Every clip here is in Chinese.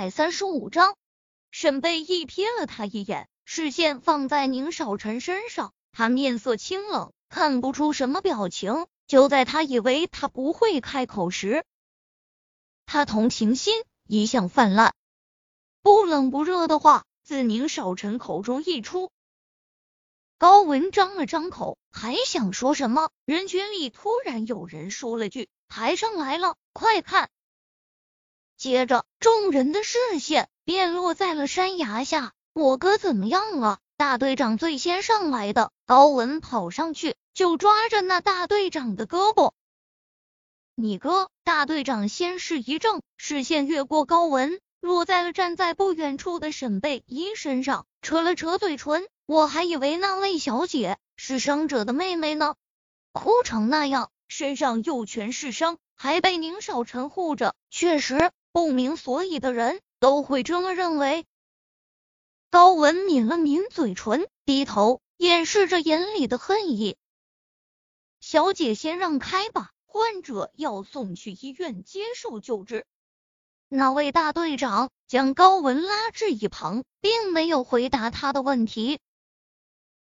百三十五章，沈贝一瞥了他一眼，视线放在宁少臣身上，他面色清冷，看不出什么表情。就在他以为他不会开口时，他同情心一向泛滥，不冷不热的话自宁少臣口中溢出。高文张了张口，还想说什么，人群里突然有人说了句：“台上来了，快看！”接着，众人的视线便落在了山崖下。我哥怎么样了？大队长最先上来的，高文跑上去就抓着那大队长的胳膊。你哥？大队长先是一怔，视线越过高文，落在了站在不远处的沈贝依身上，扯了扯嘴唇。我还以为那位小姐是伤者的妹妹呢，哭成那样，身上又全是伤，还被宁少臣护着，确实。不明所以的人都会这么认为。高文抿了抿嘴唇，低头掩饰着眼里的恨意。小姐，先让开吧，患者要送去医院接受救治。那位大队长将高文拉至一旁，并没有回答他的问题。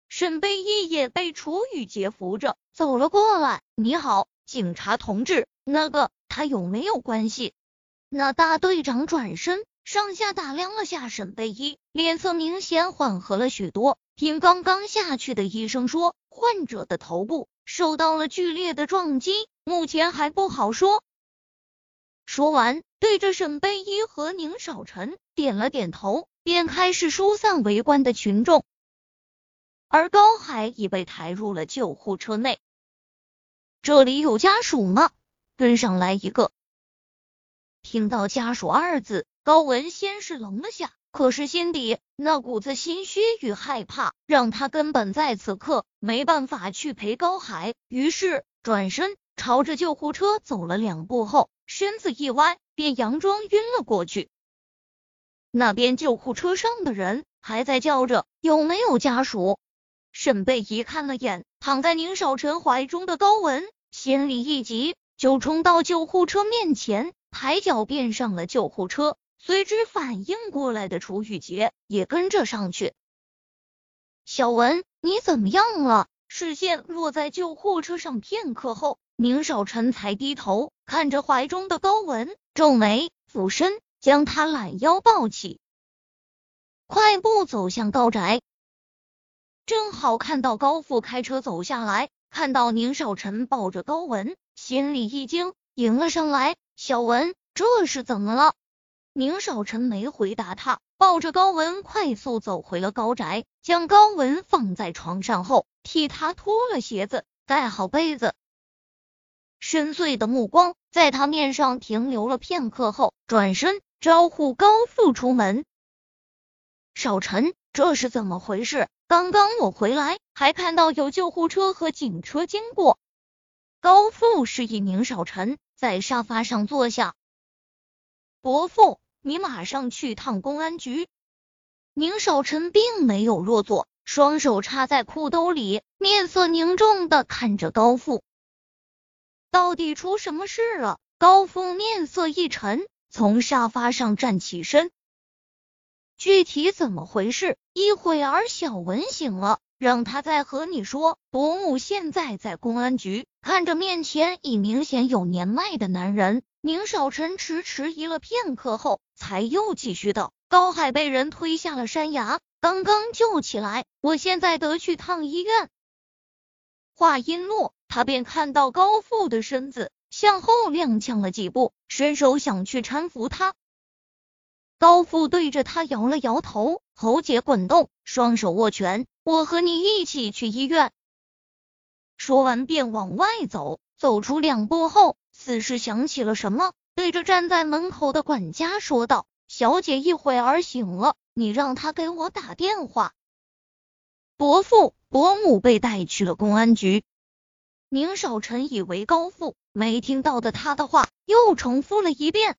沈贝依也被楚雨洁扶着走了过来。你好，警察同志，那个他有没有关系？那大队长转身，上下打量了下沈贝依，脸色明显缓和了许多。听刚刚下去的医生说，患者的头部受到了剧烈的撞击，目前还不好说。说完，对着沈贝依和宁少臣点了点头，便开始疏散围观的群众。而高海已被抬入了救护车内。这里有家属吗？跟上来一个。听到家属二字，高文先是愣了下，可是心底那股子心虚与害怕，让他根本在此刻没办法去陪高海，于是转身朝着救护车走了两步后，身子一歪，便佯装晕了过去。那边救护车上的人还在叫着有没有家属。沈贝仪看了眼躺在宁少臣怀中的高文，心里一急，就冲到救护车面前。抬脚便上了救护车，随之反应过来的楚雨洁也跟着上去。小文，你怎么样了？视线落在救护车上片刻后，宁少臣才低头看着怀中的高文，皱眉，俯身将他揽腰抱起，快步走向高宅。正好看到高富开车走下来，看到宁少臣抱着高文，心里一惊，迎了上来。小文，这是怎么了？宁少臣没回答他，抱着高文快速走回了高宅，将高文放在床上后，替他脱了鞋子，盖好被子。深邃的目光在他面上停留了片刻后，转身招呼高富出门。少臣，这是怎么回事？刚刚我回来，还看到有救护车和警车经过。高富示意宁少臣。在沙发上坐下，伯父，你马上去趟公安局。宁少臣并没有落座，双手插在裤兜里，面色凝重的看着高富。到底出什么事了？高富面色一沉，从沙发上站起身。具体怎么回事？一会儿小文醒了。让他再和你说，伯母现在在公安局。看着面前已明显有年迈的男人，宁少臣迟迟疑了片刻后，才又继续道：“高海被人推下了山崖，刚刚救起来，我现在得去趟医院。”话音落，他便看到高富的身子向后踉跄了几步，伸手想去搀扶他。高富对着他摇了摇头，喉结滚动，双手握拳。我和你一起去医院。说完便往外走，走出两步后，似是想起了什么，对着站在门口的管家说道：“小姐一会儿醒了，你让她给我打电话。”伯父、伯母被带去了公安局。宁少臣以为高富没听到的他的话，又重复了一遍。